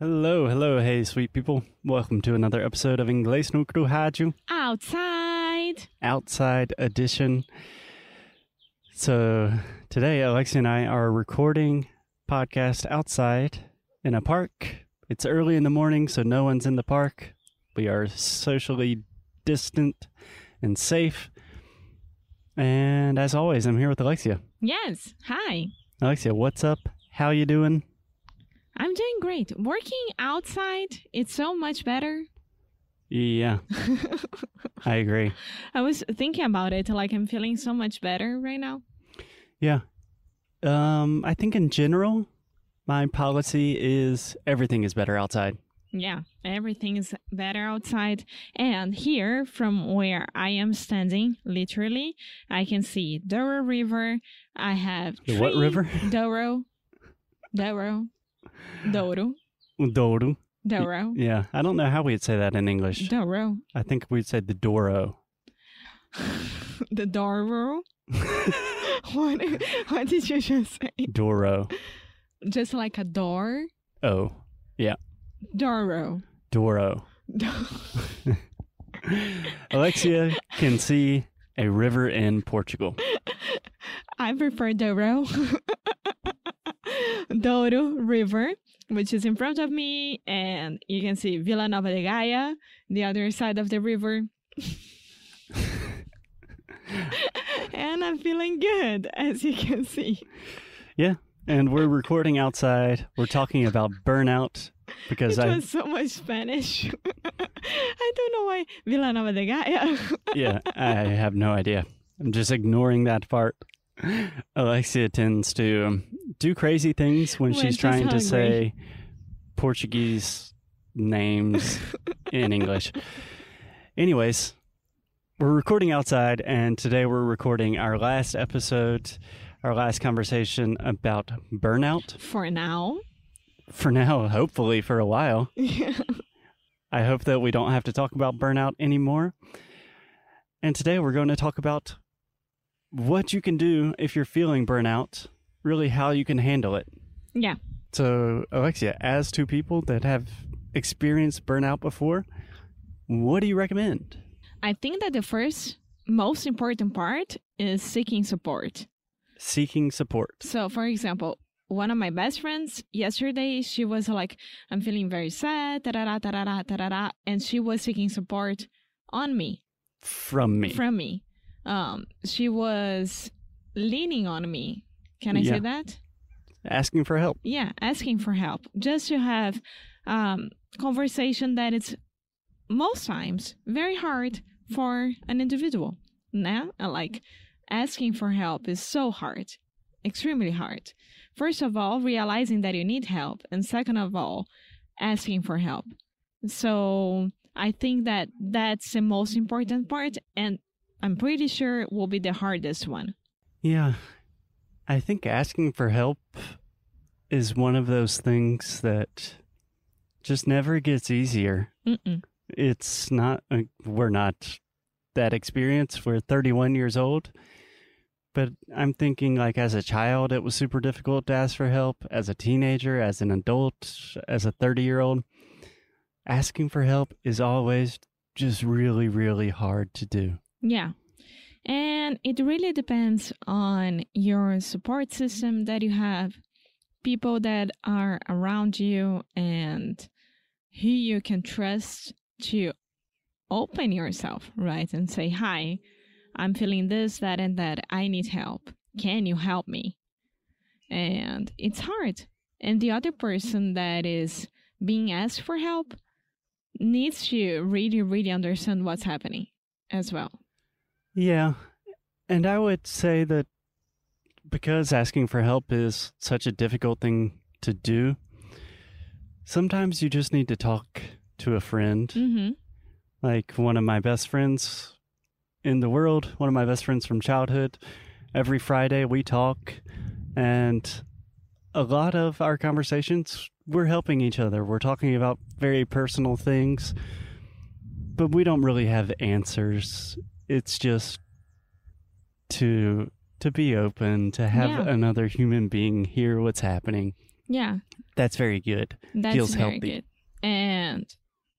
Hello, hello, hey, sweet people. Welcome to another episode of Inglês no Rádio Outside. Outside Edition. So today, Alexia and I are recording podcast outside in a park. It's early in the morning, so no one's in the park. We are socially distant and safe. And as always, I'm here with Alexia. Yes. Hi. Alexia, what's up? How you doing? I'm doing great. Working outside, it's so much better. Yeah, I agree. I was thinking about it, like I'm feeling so much better right now. Yeah. Um, I think in general, my policy is everything is better outside. Yeah, everything is better outside. And here, from where I am standing, literally, I can see Douro River. I have what river? Douro. Douro. Douro. Douro. Douro. Yeah, I don't know how we'd say that in English. Douro. I think we'd say the Doro. The Douro. what, what did you just say? Doro. Just like a door? Oh, yeah. Doro. Doro. Alexia can see a river in Portugal. I prefer Douro. Douro River, which is in front of me, and you can see Vila Nova de Gaia, the other side of the river. and I'm feeling good, as you can see. Yeah, and we're recording outside. We're talking about burnout because it I, was so much Spanish. I don't know why Vila Nova de Gaia. yeah, I have no idea. I'm just ignoring that part. Alexia tends to do crazy things when, When she's she's trying to say Portuguese names in English. Anyways, we're recording outside, and today we're recording our last episode, our last conversation about burnout. For now. For now, hopefully, for a while. Yeah. I hope that we don't have to talk about burnout anymore. And today we're going to talk about what you can do if you're feeling burnout, really how you can handle it. Yeah. So, Alexia, as two people that have experienced burnout before, what do you recommend? I think that the first most important part is seeking support. Seeking support. So, for example, one of my best friends yesterday, she was like, I'm feeling very sad, da-da-da, da-da-da, da-da-da, and she was seeking support on me, From me. from me. Um, she was leaning on me. Can I Yeah. say that? Asking for help. Yeah, asking for help, just to have um, conversation that it's most times very hard for an individual. Now, like asking for help is so hard, extremely hard. First of all, realizing that you need help, and second of all, asking for help. So I think that that's the most important part, and I'm pretty sure it will be the hardest one. Yeah. I think asking for help is one of those things that just never gets easier. Mm-mm. it's not uh, we're not that experienced we're 31 years old but i'm thinking like as a child it was super difficult to ask for help as a teenager as an adult as a 30 year old asking for help is always just really really hard to do Yeah. And it really depends on your support system that you have, people that are around you, and who you can trust to open yourself, right? And say, Hi, I'm feeling this, that, and that. I need help. Can you help me? And it's hard. And the other person that is being asked for help needs to really, really understand what's happening as well. Yeah and i would say that because asking for help is such a difficult thing to do sometimes you just need to talk to a friend Mm-hmm. like one of my best friends in the world, one of my best friends from childhood. Every Friday we talk, and a lot of our conversations, we're helping each other. We're talking about very personal things, but we don't really have answers. It's just to to be open, to have Yeah. another human being hear what's happening Yeah. That's very good. That's Feels very healthy. good. And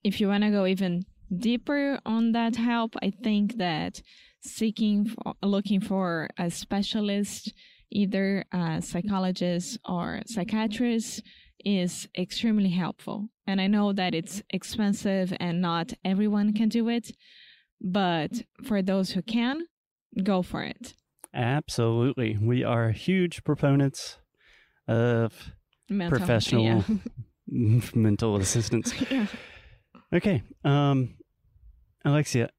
if you want to go even deeper on that help, I think that seeking, for, looking for a specialist, either a psychologist or psychiatrist, is extremely helpful. And I know that it's expensive and not everyone can do it, but for those who can, go for it. Absolutely. We are huge proponents of Mental- Professional yeah. mental assistance. yeah. Okay. Um Alexia,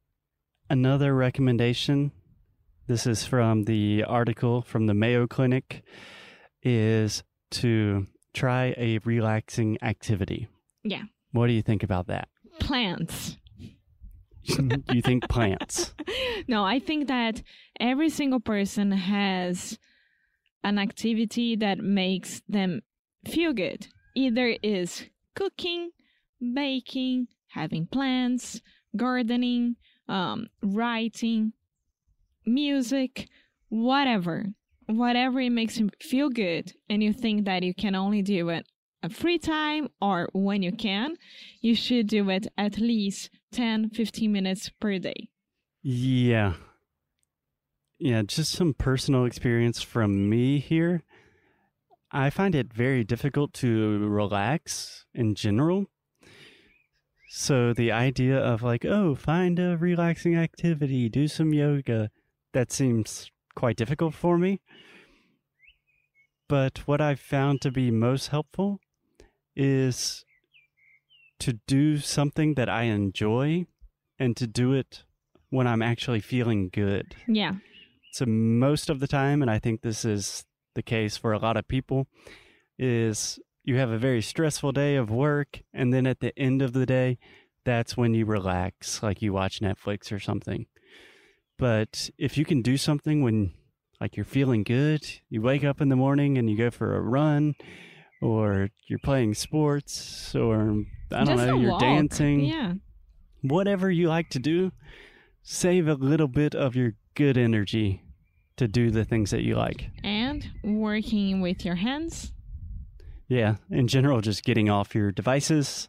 another recommendation. This is from the article from the Mayo Clinic is to try a relaxing activity. Yeah. What do you think about that? Plants. you think plants? no, I think that every single person has an activity that makes them feel good. Either is cooking, baking, having plants, gardening, um, writing, music, whatever. Whatever it makes you feel good, and you think that you can only do it free time or when you can, you should do it at least 10, 15 minutes per day. Yeah. Yeah, just some personal experience from me here. I find it very difficult to relax in general. So the idea of like, oh, find a relaxing activity, do some yoga, that seems quite difficult for me. But what I've found to be most helpful is to do something that I enjoy and to do it when I'm actually feeling good. Yeah. So most of the time, and I think this is the case for a lot of people, is you have a very stressful day of work, and then at the end of the day, that's when you relax, like you watch Netflix or something. But if you can do something when like you're feeling good, you wake up in the morning and you go for a run, or you're playing sports, or I don't Just know, you're walk. dancing Yeah. whatever you like to do, save a little bit of your good energy to do the things that you like. And working with your hands. Yeah, in general, just getting off your devices,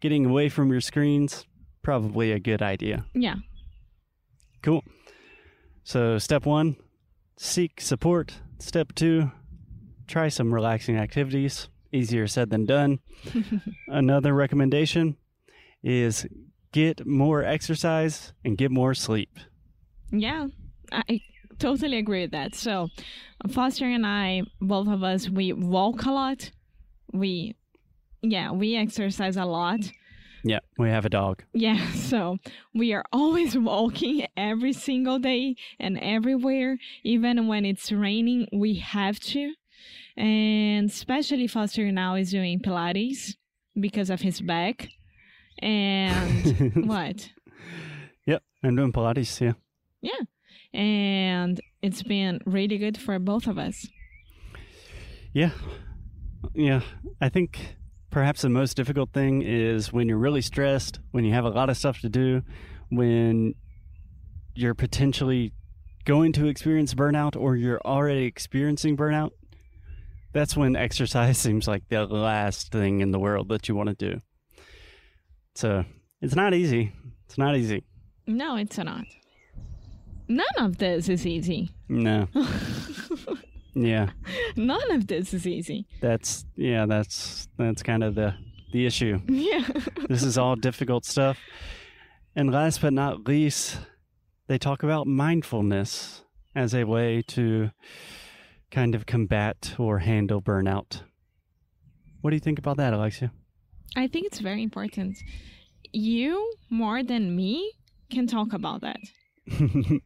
getting away from your screens, probably a good idea. Yeah. Cool. So, step one, seek support. Step two, try some relaxing activities. Easier said than done. Another recommendation is get more exercise and get more sleep. Yeah. I totally agree with that. So, Foster and I, both of us, we walk a lot. We, yeah, we exercise a lot. Yeah, we have a dog. Yeah, so we are always walking every single day and everywhere. Even when it's raining, we have to. And especially Foster now is doing Pilates because of his back. And what? Yep, I'm doing Pilates. Yeah. Yeah. And it's been really good for both of us. Yeah. Yeah. I think perhaps the most difficult thing is when you're really stressed, when you have a lot of stuff to do, when you're potentially going to experience burnout or you're already experiencing burnout. That's when exercise seems like the last thing in the world that you want to do. So it's not easy. It's not easy. No, it's not. None of this is easy. No. Yeah. None of this is easy. That's yeah, that's that's kind of the the issue. Yeah. This is all difficult stuff. And last but not least, they talk about mindfulness as a way to kind of combat or handle burnout. What do you think about that, Alexia? I think it's very important. You, more than me, can talk about that.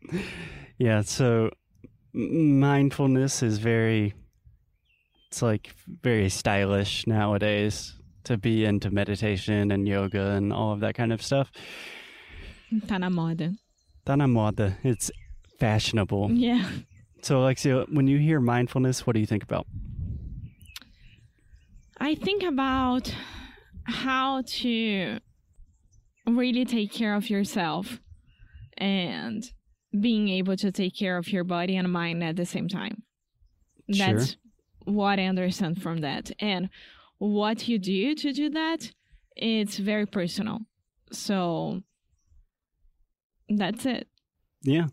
yeah, so mindfulness is very it's like very stylish nowadays to be into meditation and yoga and all of that kind of stuff. Tá na moda. Tá na moda. It's fashionable. Yeah. So, Alexia, when you hear mindfulness, what do you think about? I think about how to really take care of yourself and being able to take care of your body and mind at the same time. Sure. That's what I understand from that. And what you do to do that, it's very personal. So that's it. Yeah.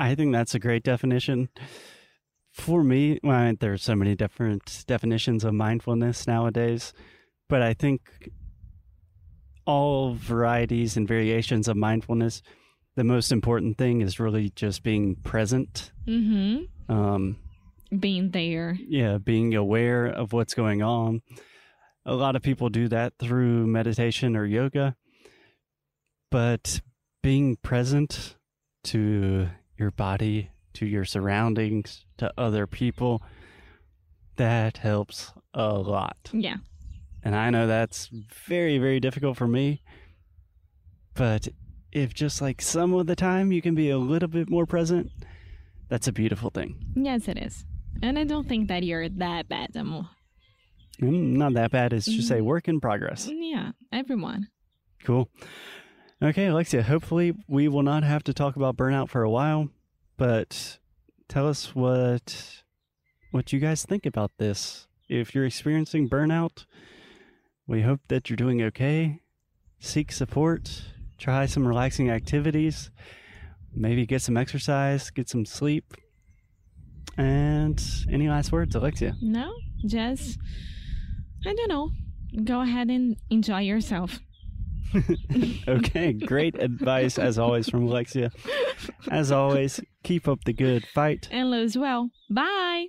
I think that's a great definition. For me, well, there's so many different definitions of mindfulness nowadays, but I think all varieties and variations of mindfulness, the most important thing is really just being present. Mm-hmm. Um, Being there. yeah, being aware of what's going on. A lot of people do that through meditation or yoga, but being present to your body, to your surroundings, to other people, that helps a lot. Yeah. And I know that's very, very difficult for me. But if just like some of the time you can be a little bit more present, that's a beautiful thing. Yes, it is. And I don't think that you're that bad, Amo. Mm, Not that bad. It's just a work in progress. Yeah, everyone. Cool. Okay, Alexia, hopefully we will not have to talk about burnout for a while, but tell us what what you guys think about this. If you're experiencing burnout, we hope that you're doing okay. Seek support, try some relaxing activities, maybe get some exercise, get some sleep. And any last words, Alexia? No, just, I don't know. Go ahead and enjoy yourself. Okay, great advice as always from Alexia. As always, keep up the good fight. And lose well. Bye.